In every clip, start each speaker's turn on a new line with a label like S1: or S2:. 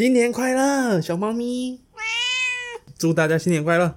S1: 新年快乐，小猫咪！祝大家新年快乐！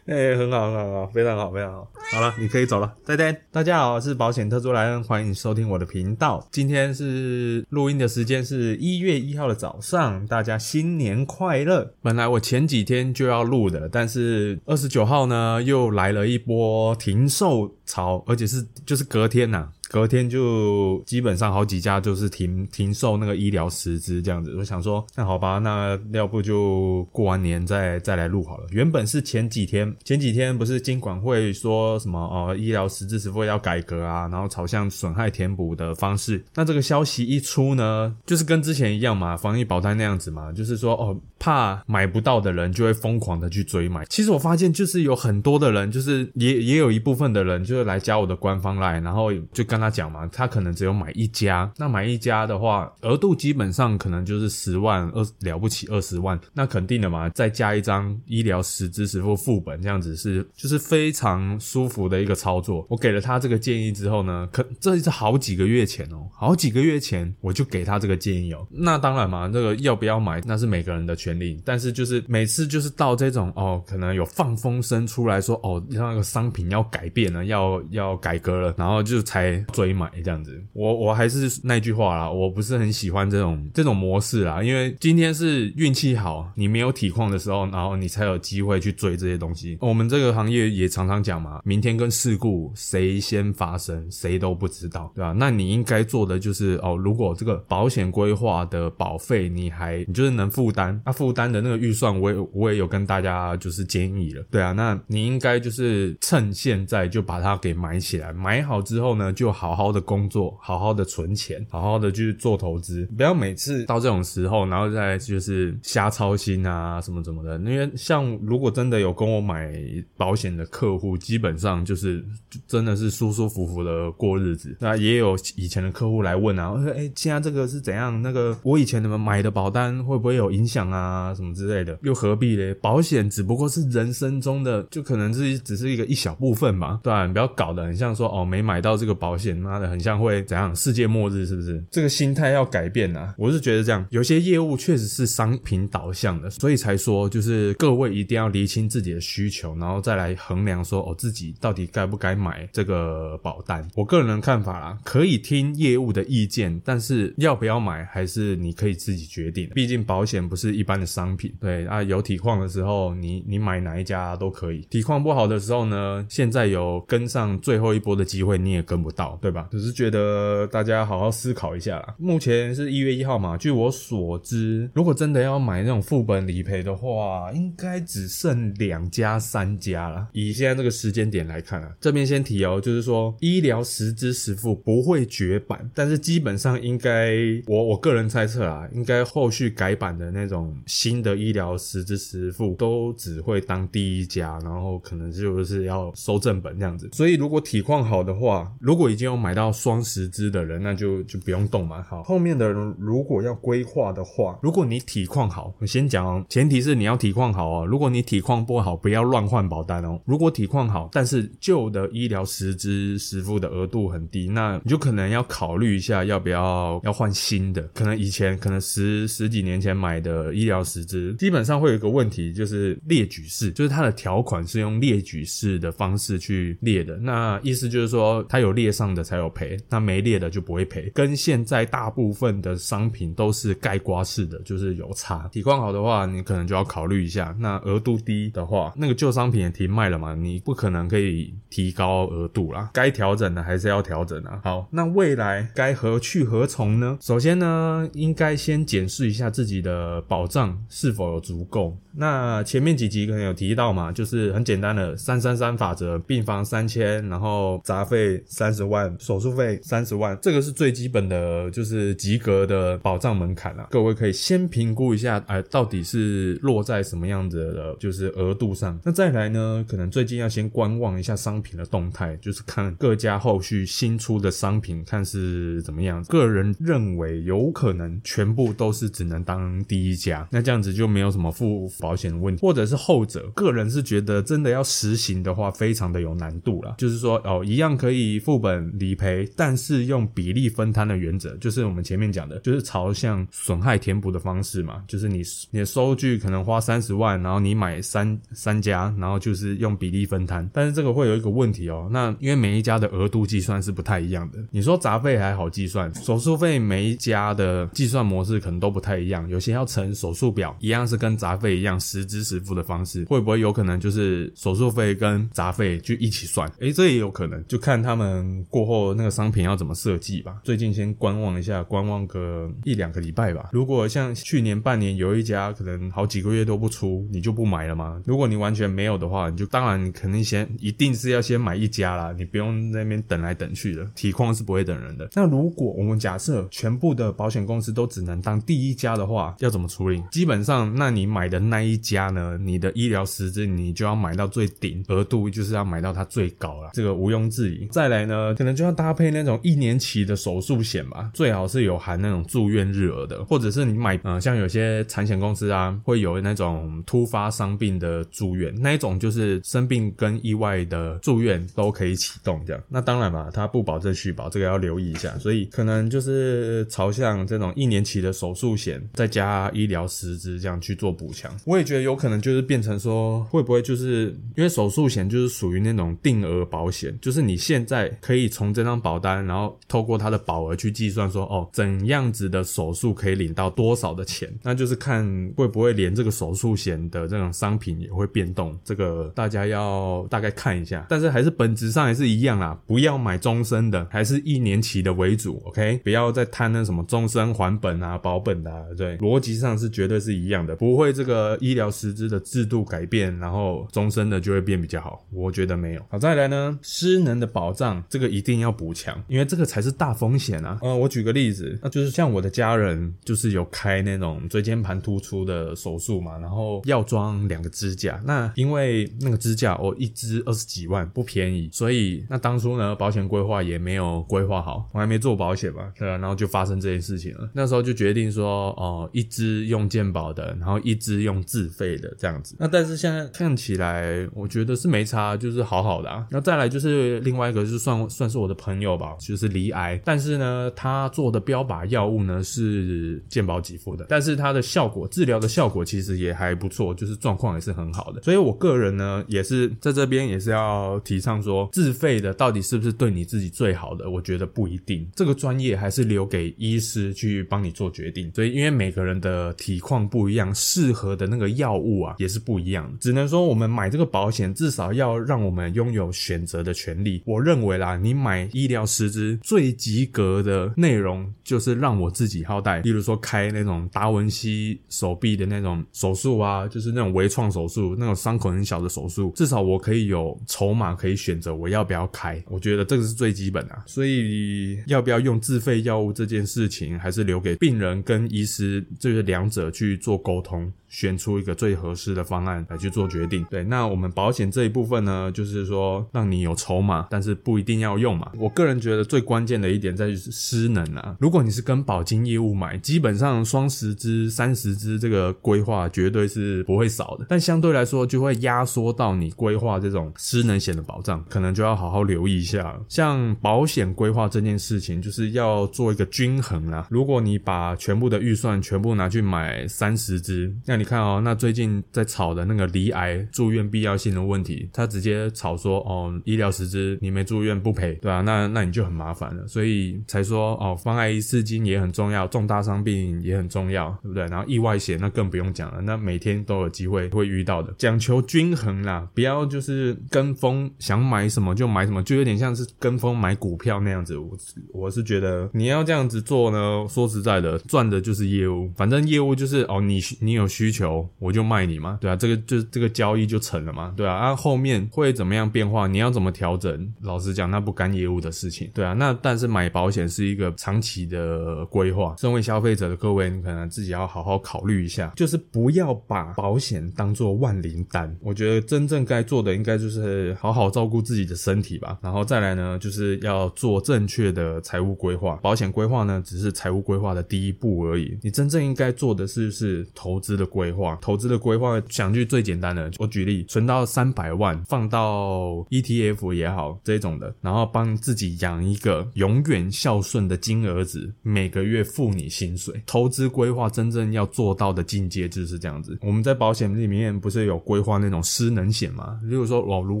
S1: 哎，很好，很好，很好，非常好，非常好。好了，你可以走了，再见。大家好，我是保险特助莱恩，欢迎收听我的频道。今天是录音的时间，是一月一号的早上，大家新年快乐。本来我前几天就要录的，但是二十九号呢，又来了一波停售潮，而且是就是隔天呐。隔天就基本上好几家就是停停售那个医疗十支这样子，我想说那好吧，那要不就过完年再再来录好了。原本是前几天前几天不是金管会说什么哦医疗十支实付要改革啊，然后朝向损害填补的方式。那这个消息一出呢，就是跟之前一样嘛，防疫保单那样子嘛，就是说哦怕买不到的人就会疯狂的去追买。其实我发现就是有很多的人，就是也也有一部分的人就是来加我的官方来，然后就跟他。讲嘛，他可能只有买一家，那买一家的话，额度基本上可能就是十万二了不起二十万，那肯定的嘛，再加一张医疗实支实付副本，这样子是就是非常舒服的一个操作。我给了他这个建议之后呢，可这是好几个月前哦，好几个月前我就给他这个建议哦。那当然嘛，这个要不要买那是每个人的权但是就是每次就是到这种哦，可能有放风声出来说哦，那个商品要改变了，要要改革了，然后就才。追买这样子，我我还是那句话啦，我不是很喜欢这种这种模式啦，因为今天是运气好，你没有体况的时候，然后你才有机会去追这些东西。我们这个行业也常常讲嘛，明天跟事故谁先发生，谁都不知道，对吧？那你应该做的就是哦，如果这个保险规划的保费你还你就是能负担，那负担的那个预算，我也我也有跟大家就是建议了，对啊，那你应该就是趁现在就把它给买起来，买好之后呢，就好。好的工作，好好的存钱，好好的去做投资，不要每次到这种时候，然后再就是瞎操心啊什么什么的。因为像如果真的有跟我买保险的客户，基本上就是真的是舒舒服服的过日子。那也有以前的客户来问啊，说哎，现在这个是怎样？那个我以前你们买的保单会不会有影响啊？什么之类的？又何必嘞？保险只不过是人生中的，就可能是只是一个一小部分嘛，对吧？你不要搞得很像说哦，没买到这个保险。妈的，很像会怎样？世界末日是不是？这个心态要改变啊！我是觉得这样，有些业务确实是商品导向的，所以才说就是各位一定要厘清自己的需求，然后再来衡量说哦，自己到底该不该买这个保单。我个人的看法啦，可以听业务的意见，但是要不要买还是你可以自己决定。毕竟保险不是一般的商品，对啊，有体况的时候，你你买哪一家都可以；体况不好的时候呢，现在有跟上最后一波的机会，你也跟不到。对吧？只是觉得大家好好思考一下啦。目前是一月一号嘛，据我所知，如果真的要买那种副本理赔的话，应该只剩两家、三家了。以现在这个时间点来看啊，这边先提哦，就是说医疗实支实付不会绝版，但是基本上应该，我我个人猜测啊，应该后续改版的那种新的医疗实支实付都只会当第一家，然后可能就是要收正本这样子。所以如果体况好的话，如果已经有买到双十支的人，那就就不用动嘛。好，后面的人如果要规划的话，如果你体况好，我先讲，前提是你要体况好哦。如果你体况不好，不要乱换保单哦。如果体况好，但是旧的医疗实支实付的额度很低，那你就可能要考虑一下要不要要换新的。可能以前可能十十几年前买的医疗疗实支，基本上会有一个问题，就是列举式，就是它的条款是用列举式的方式去列的。那意思就是说，它有列上的才有赔，那没列的就不会赔。跟现在大部分的商品都是盖刮式的，就是有差。体况好的话，你可能就要考虑一下。那额度低的话，那个旧商品也停卖了嘛，你不可能可以提高额度啦。该调整的还是要调整啊。好，那未来该何去何从呢？首先呢，应该先检视一下自己的保障是否有足够。那前面几集可能有提到嘛，就是很简单的三三三法则，病房三千，然后杂费三十万，手术费三十万，这个是最基本的，就是及格的保障门槛了。各位可以先评估一下，哎，到底是落在什么样子的，就是额度上。那再来呢，可能最近要先观望一下商品的动态，就是看各家后续新出的商品，看是怎么样。个人认为有可能全部都是只能当第一家，那这样子就没有什么付保险的问题，或者是后者，个人是觉得真的要实行的话，非常的有难度了。就是说哦，一样可以副本理赔，但是用比例分摊的原则，就是我们前面讲的，就是朝向损害填补的方式嘛。就是你你的收据可能花三十万，然后你买三三家，然后就是用比例分摊，但是这个会有一个问题哦。那因为每一家的额度计算是不太一样的，你说杂费还好计算，手术费每一家的计算模式可能都不太一样，有些要乘手术表，一样是跟杂费一样实支实付的方式，会不会有可能就是手术费跟杂费就一起算？诶，这也有可能，就看他们过后那个商品要怎么设计吧。最近先观望一下，观望个一两个礼拜吧。如果像去年半年有一家可能好几个月都不出，你就不买了吗？如果你完全没有的话，你就当然肯定先一定是要先买一家啦，你不用那边等来等去的，体况是不会等人的。那如果我们假设全部的保险公司都只能当第一家的话，要怎么处理？基本上，那你买的那一家呢，你的医疗实质你就要买到最顶额度，就是要买到它最高了，这个毋庸置疑。再来呢，可能就要搭配那种一年期的手术险吧，最好是有含那种住院日额的，或者是你买，呃，像有些产险公司啊，会有那种突发伤病的住院，那一种就是生病跟意外的住院都可以启动这样。那当然嘛，它不保证续保，这个要留意一下。所以可能就是朝向这种一年期的手术险，再加医疗实支这样去做补强。我也觉得有可能就是变成说，会不会就是因为手术险就是属于那种定额保险，就是你现在可以从这张保单，然后透过它的保额去计算说，哦，怎样子的手术可以领到多少的钱，那就是看会不会连这个手术险的这种商品也会变动，这个大家要大概看一下。但是还是本质上还是一样啦，不要买终身的，还是一年期的为主，OK？不要再贪那什么终身还本啊、保本的，对，逻辑上是绝对是一样的，不会这个医疗实质的制度改变，然后终身的就会变比较好，我觉得没有。好，再来呢，失能的保障这个一定要补强，因为这个才是大风险啊。呃，我举个例子，那就是像我的家人就是有开那种椎间盘突出的手术嘛，然后要装两个支架，那因为那个支架哦一支二十几万，不便宜，所以那当初呢保险规划也没有规划好，我还没做保险嘛，对啊？然后就发生这件事情了。那时候就决定说，哦，一支用健保的，然后一支用自费的这样子。那但是现在看起来，我觉得是没差，就是好好的啊。那再来就是另外一个，是算算是我的朋友吧，就是离癌，但是呢，他做的标靶药物呢是健保给付的，但是它的效果治疗的效果其实也还不错，就是状况也是很好的。所以我个人呢，也是在这边也是要提倡说，自费的到底是不是对你自己最好的？我觉得不一定，这个专业还是留给医师去帮你做决定。所以因为每个人的体况不一样，适合的那个药物啊也是不一样。只能说我们买这个保险，至少要让我们拥有选择的权利。我认为啦，你买医疗师资最及格的内容就是让我自己好歹，例如说开那种达文西手臂的那种手术啊，就是那种微创手术，那种伤口很小的手术，至少我可以有筹码可以选择我要不要开。我觉得这个是最基本的。所以要不要用自费药物这件事情，还是留给病人跟医师就是两者去做沟通。选出一个最合适的方案来去做决定。对，那我们保险这一部分呢，就是说让你有筹码，但是不一定要用嘛。我个人觉得最关键的一点在于失能啊。如果你是跟保金业务买，基本上双十支、三十支这个规划绝对是不会少的，但相对来说就会压缩到你规划这种失能险的保障，可能就要好好留意一下。像保险规划这件事情，就是要做一个均衡啦。如果你把全部的预算全部拿去买三十支，那你看哦，那最近在炒的那个离癌住院必要性的问题，他直接炒说哦，医疗实质你没住院不赔，对啊，那那你就很麻烦了，所以才说哦，防癌一次金也很重要，重大伤病也很重要，对不对？然后意外险那更不用讲了，那每天都有机会会遇到的，讲求均衡啦，不要就是跟风想买什么就买什么，就有点像是跟风买股票那样子。我我是觉得你要这样子做呢，说实在的，赚的就是业务，反正业务就是哦，你你有需求我就卖你嘛，对啊，这个就这个交易就成了嘛，对啊，啊后面会怎么样变化，你要怎么调整？老实讲，那不干业务的事情，对啊，那但是买保险是一个长期的规划，身为消费者的各位，你可能自己要好好考虑一下，就是不要把保险当做万灵丹。我觉得真正该做的应该就是好好照顾自己的身体吧，然后再来呢，就是要做正确的财务规划。保险规划呢，只是财务规划的第一步而已，你真正应该做的是是投资的规规划。投资的规划，想句最简单的，我举例，存到三百万，放到 ETF 也好，这种的，然后帮自己养一个永远孝顺的金儿子，每个月付你薪水。投资规划真正要做到的境界就是这样子。我们在保险里面不是有规划那种失能险吗？例如说，我如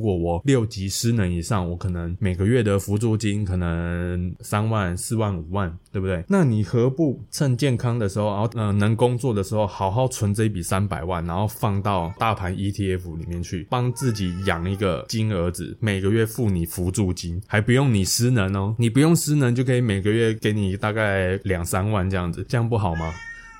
S1: 果我六级失能以上，我可能每个月的辅助金可能三万、四万、五万，对不对？那你何不趁健康的时候，然后呃能工作的时候，好好存这一笔三百万，然后放到大盘 ETF 里面去，帮自己养一个金儿子，每个月付你辅助金，还不用你失能哦，你不用失能就可以每个月给你大概两三万这样子，这样不好吗？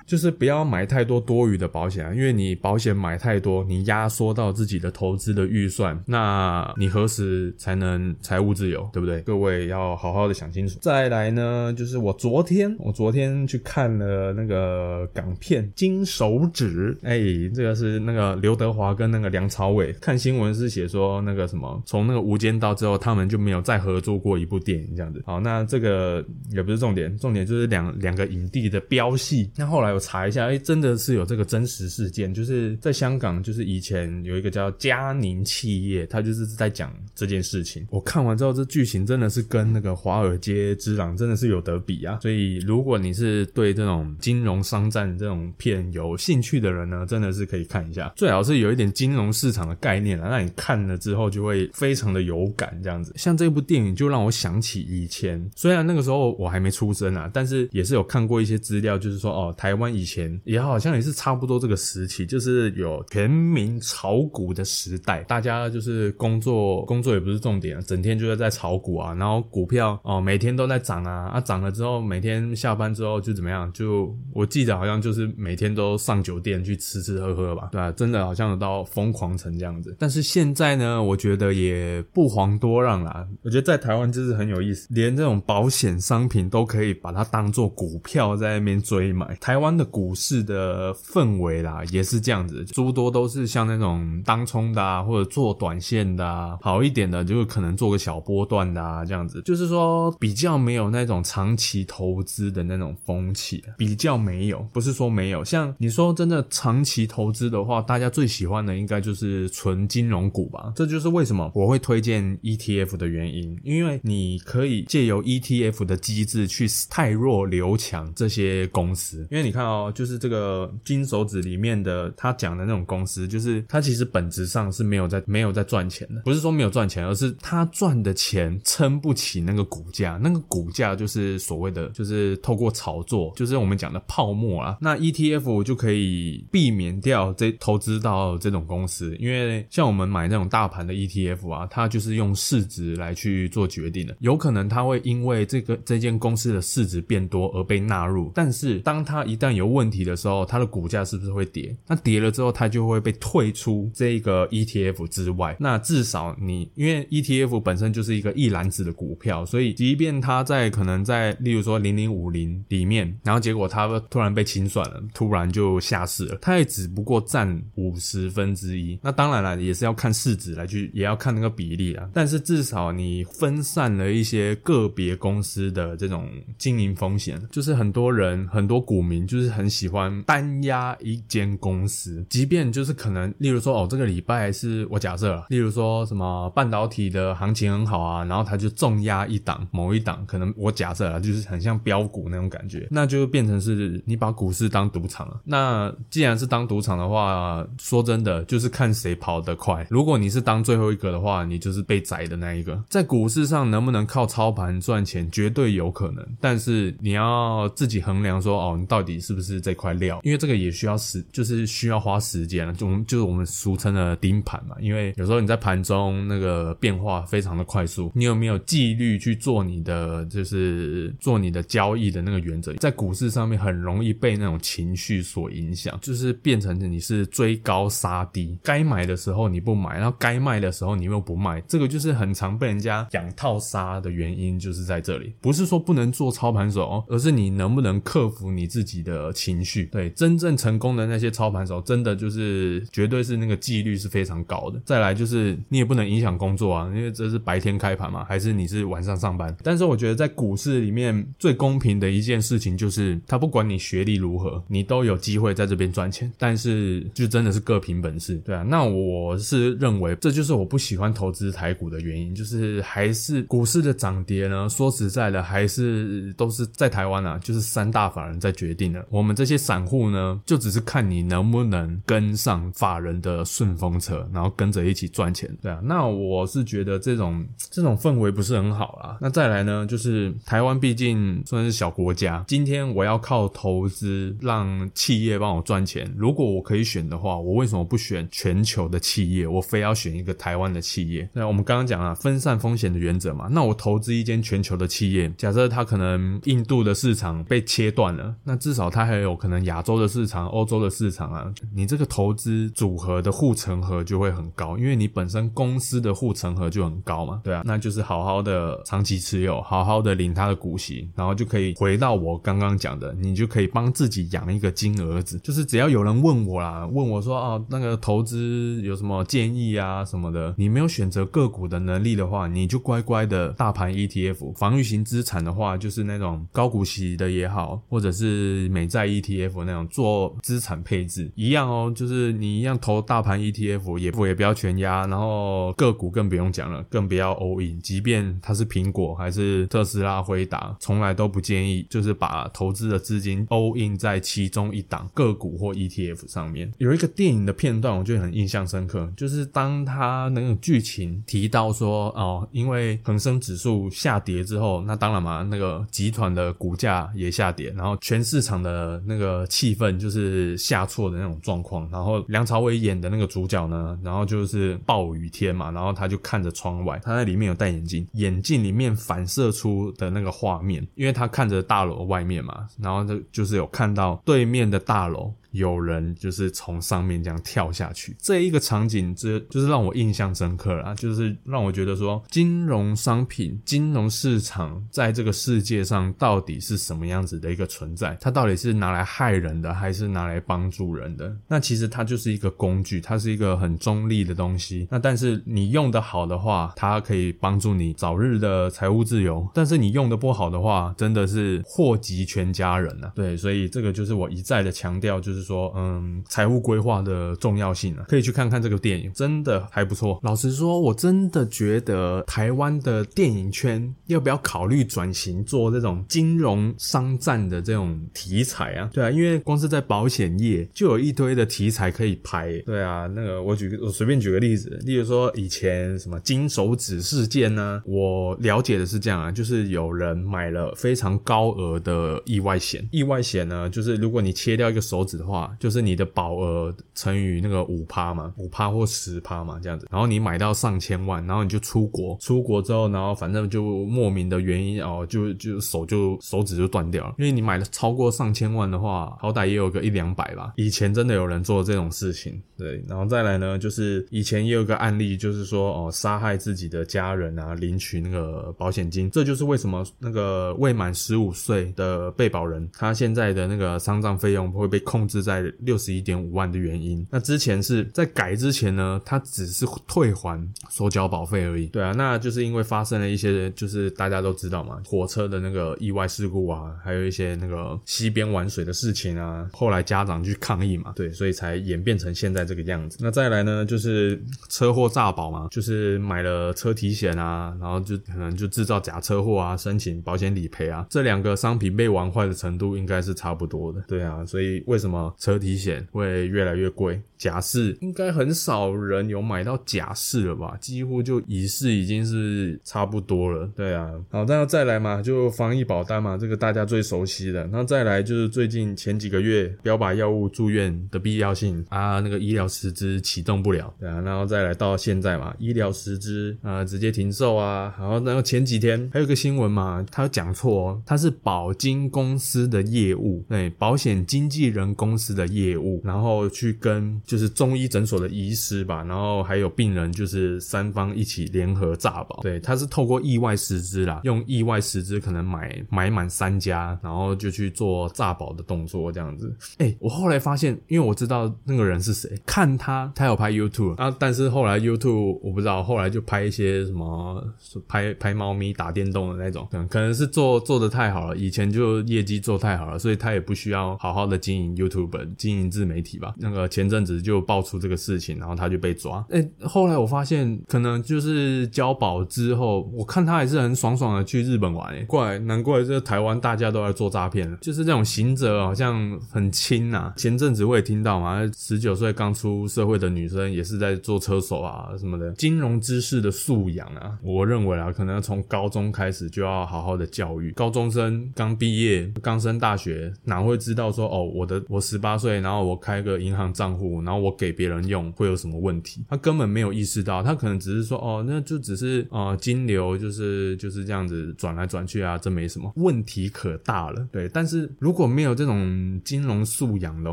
S1: 就是不要买太多多余的保险啊，因为你保险买太多，你压缩到自己的投资的预算，那你何时才能财务自由，对不对？各位要好好的想清楚。再来呢，就是我昨天我昨天去看了那个港片《金手指》，哎，这个是那个刘德华跟那个梁朝伟。看新闻是写说那个什么，从那个《无间道》之后，他们就没有再合作过一部电影这样子。好，那这个也不是重点，重点就是两两个影帝的飙戏。那后来。我查一下，哎，真的是有这个真实事件，就是在香港，就是以前有一个叫嘉宁企业，他就是在讲这件事情。我看完之后，这剧情真的是跟那个《华尔街之狼》真的是有得比啊！所以，如果你是对这种金融商战这种片有兴趣的人呢，真的是可以看一下。最好是有一点金融市场的概念啊，那你看了之后就会非常的有感。这样子，像这部电影就让我想起以前，虽然那个时候我还没出生啊，但是也是有看过一些资料，就是说哦，台湾。以前也好像也是差不多这个时期，就是有全民炒股的时代，大家就是工作工作也不是重点，整天就是在炒股啊，然后股票哦每天都在涨啊，啊涨了之后每天下班之后就怎么样？就我记得好像就是每天都上酒店去吃吃喝喝吧，对吧？真的好像有到疯狂成这样子。但是现在呢，我觉得也不遑多让啦。我觉得在台湾就是很有意思，连这种保险商品都可以把它当做股票在那边追买，台湾。的股市的氛围啦，也是这样子，诸多都是像那种当冲的啊，或者做短线的啊，好一点的就可能做个小波段的啊，这样子，就是说比较没有那种长期投资的那种风气，比较没有，不是说没有，像你说真的长期投资的话，大家最喜欢的应该就是纯金融股吧，这就是为什么我会推荐 ETF 的原因，因为你可以借由 ETF 的机制去太弱留强这些公司，因为你看。哦，就是这个金手指里面的他讲的那种公司，就是他其实本质上是没有在没有在赚钱的，不是说没有赚钱，而是他赚的钱撑不起那个股价，那个股价就是所谓的就是透过炒作，就是我们讲的泡沫啊。那 ETF 就可以避免掉这投资到这种公司，因为像我们买那种大盘的 ETF 啊，它就是用市值来去做决定的，有可能它会因为这个这间公司的市值变多而被纳入，但是当它一旦有问题的时候，它的股价是不是会跌？那跌了之后，它就会被退出这个 ETF 之外。那至少你因为 ETF 本身就是一个一篮子的股票，所以即便它在可能在例如说零零五零里面，然后结果它突然被清算了，突然就下市了，它也只不过占五十分之一。那当然了，也是要看市值来去，也要看那个比例啊。但是至少你分散了一些个别公司的这种经营风险，就是很多人很多股民就是是很喜欢单压一间公司，即便就是可能，例如说哦，这个礼拜是我假设，例如说什么半导体的行情很好啊，然后他就重压一档某一档，可能我假设啊，就是很像标股那种感觉，那就变成是你把股市当赌场了。那既然是当赌场的话，说真的，就是看谁跑得快。如果你是当最后一个的话，你就是被宰的那一个。在股市上能不能靠操盘赚钱，绝对有可能，但是你要自己衡量说，哦，你到底是是不是这块料？因为这个也需要时，就是需要花时间了。就我们就是我们俗称的盯盘嘛。因为有时候你在盘中那个变化非常的快速，你有没有纪律去做你的，就是做你的交易的那个原则？在股市上面很容易被那种情绪所影响，就是变成你是追高杀低，该买的时候你不买，然后该卖的时候你又不卖，这个就是很常被人家养套杀的原因，就是在这里。不是说不能做操盘手，而是你能不能克服你自己的情绪。对，真正成功的那些操盘手，真的就是绝对是那个纪律是非常高的。再来就是你也不能影响工作啊，因为这是白天开盘嘛，还是你是晚上上班？但是我觉得在股市里面最公平的一件事情就是，他不管你学历如何，你都有机会在这边赚钱。但是就真的是各凭本事，对啊。那我是认为这就是我不喜欢投资台股的原因，就是还是股市的涨跌呢。说实在的，还是都是在台湾啊，就是三大法人在决定的。我们这些散户呢，就只是看你能不能跟上法人的顺风车，然后跟着一起赚钱，对啊。那我是觉得这种这种氛围不是很好啦。那再来呢，就是台湾毕竟算是小国家，今天我要靠投资让企业帮我赚钱。如果我可以选的话，我为什么不选全球的企业？我非要选一个台湾的企业？那我们刚刚讲了分散风险的原则嘛。那我投资一间全球的企业，假设它可能印度的市场被切断了，那至少它还有可能亚洲的市场、欧洲的市场啊。你这个投资组合的护城河就会很高，因为你本身公司的护城河就很高嘛。对啊，那就是好好的长期持有，好好的领它的股息，然后就可以回到我刚刚讲的，你就可以帮自己养一个金儿子，就是只要有人问我啦，问我说哦，那个投资有什么建议啊什么的，你没有选择个股的能力的话，你就乖乖的大盘 ETF 防御型资产的话，就是那种高股息的也好，或者是美债 ETF 那种做资产配置一样哦，就是你一样投大盘 ETF 也不也不要全压，然后个股更不用讲了，更不要 all in，即便它是苹果还是特斯拉、辉达，从来都不建议就是把投资的资金 all in 在其中一档个股或 ETF 上面。有一个电影的片段，我觉得很印象深刻，就是当他那个剧情提到说哦，因为恒生指数下跌之后，那当然嘛，那个集团的股价也下跌，然后全市场的呃那个气氛就是下错的那种状况。然后梁朝伟演的那个主角呢，然后就是暴雨天嘛，然后他就看着窗外，他在里面有戴眼镜，眼镜里面反射出的那个画面，因为他看着大楼外面嘛，然后就就是有看到对面的大楼。有人就是从上面这样跳下去，这一个场景，这就是让我印象深刻了，就是让我觉得说，金融商品、金融市场在这个世界上到底是什么样子的一个存在？它到底是拿来害人的，还是拿来帮助人的？那其实它就是一个工具，它是一个很中立的东西。那但是你用的好的话，它可以帮助你早日的财务自由；但是你用的不好的话，真的是祸及全家人啊！对，所以这个就是我一再的强调，就是。说嗯，财务规划的重要性啊，可以去看看这个电影，真的还不错。老实说，我真的觉得台湾的电影圈要不要考虑转型做这种金融商战的这种题材啊？对啊，因为光是在保险业就有一堆的题材可以拍。对啊，那个我举我随便举个例子，例如说以前什么金手指事件呢？我了解的是这样啊，就是有人买了非常高额的意外险，意外险呢，就是如果你切掉一个手指的话。话，就是你的保额乘以那个五趴嘛，五趴或十趴嘛，这样子。然后你买到上千万，然后你就出国，出国之后，然后反正就莫名的原因哦，就就手就手指就断掉了，因为你买了超过上千万的话，好歹也有个一两百吧。以前真的有人做这种事情，对。然后再来呢，就是以前也有个案例，就是说哦，杀害自己的家人啊，领取那个保险金，这就是为什么那个未满十五岁的被保人，他现在的那个丧葬费用会被控制是在六十一点五万的原因。那之前是在改之前呢，他只是退还所缴保费而已。对啊，那就是因为发生了一些，就是大家都知道嘛，火车的那个意外事故啊，还有一些那个溪边玩水的事情啊，后来家长去抗议嘛，对，所以才演变成现在这个样子。那再来呢，就是车祸诈保嘛，就是买了车体险啊，然后就可能就制造假车祸啊，申请保险理赔啊，这两个商品被玩坏的程度应该是差不多的。对啊，所以为什么车体险会越来越贵？假释应该很少人有买到假释了吧？几乎就乙式已经是差不多了。对啊，好，那再来嘛，就防疫保单嘛，这个大家最熟悉的。那再来就是最近前几个月标靶药物住院的必要性啊，那个医疗实支启动不了，啊，然后再来到现在嘛，医疗实支啊直接停售啊。然后然后前几天还有个新闻嘛，他讲错哦，他是保金公司的业务，对，保险经纪人公公司的业务，然后去跟。就是中医诊所的医师吧，然后还有病人，就是三方一起联合诈保。对，他是透过意外实支啦，用意外实支可能买买满三家，然后就去做诈保的动作这样子。哎，我后来发现，因为我知道那个人是谁，看他他有拍 YouTube 啊，但是后来 YouTube 我不知道，后来就拍一些什么拍拍猫咪打电动的那种，可能可能是做做的太好了，以前就业绩做太好了，所以他也不需要好好的经营 YouTube 经营自媒体吧。那个前阵子。就爆出这个事情，然后他就被抓。哎，后来我发现，可能就是交保之后，我看他还是很爽爽的去日本玩。哎，怪难怪这台湾大家都在做诈骗，就是这种行者好像很轻呐。前阵子我也听到嘛，十九岁刚出社会的女生也是在做车手啊什么的，金融知识的素养啊，我认为啊，可能从高中开始就要好好的教育。高中生刚毕业，刚升大学，哪会知道说哦，我的我十十八岁，然后我开个银行账户，然后。我给别人用会有什么问题？他根本没有意识到，他可能只是说哦，那就只是呃金流就是就是这样子转来转去啊，这没什么问题可大了。对，但是如果没有这种金融素养的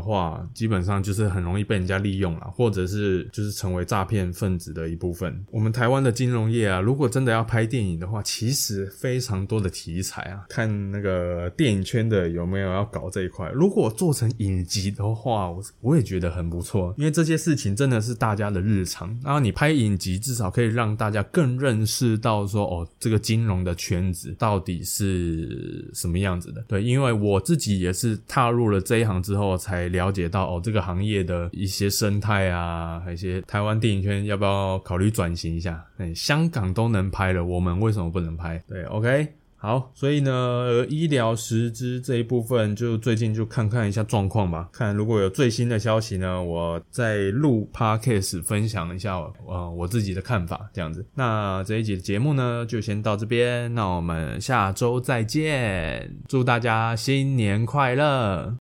S1: 话，基本上就是很容易被人家利用了，或者是就是成为诈骗分子的一部分。我们台湾的金融业啊，如果真的要拍电影的话，其实非常多的题材啊，看那个电影圈的有没有要搞这一块。如果做成影集的话，我我也觉得很不错。因为这些事情真的是大家的日常，然后你拍影集，至少可以让大家更认识到说，哦，这个金融的圈子到底是什么样子的。对，因为我自己也是踏入了这一行之后，才了解到哦，这个行业的一些生态啊，还有一些台湾电影圈要不要考虑转型一下？哎，香港都能拍了，我们为什么不能拍？对，OK。好，所以呢，医疗实支这一部分就最近就看看一下状况吧，看如果有最新的消息呢，我再录 podcast 分享一下，呃，我自己的看法这样子。那这一集的节目呢，就先到这边，那我们下周再见，祝大家新年快乐。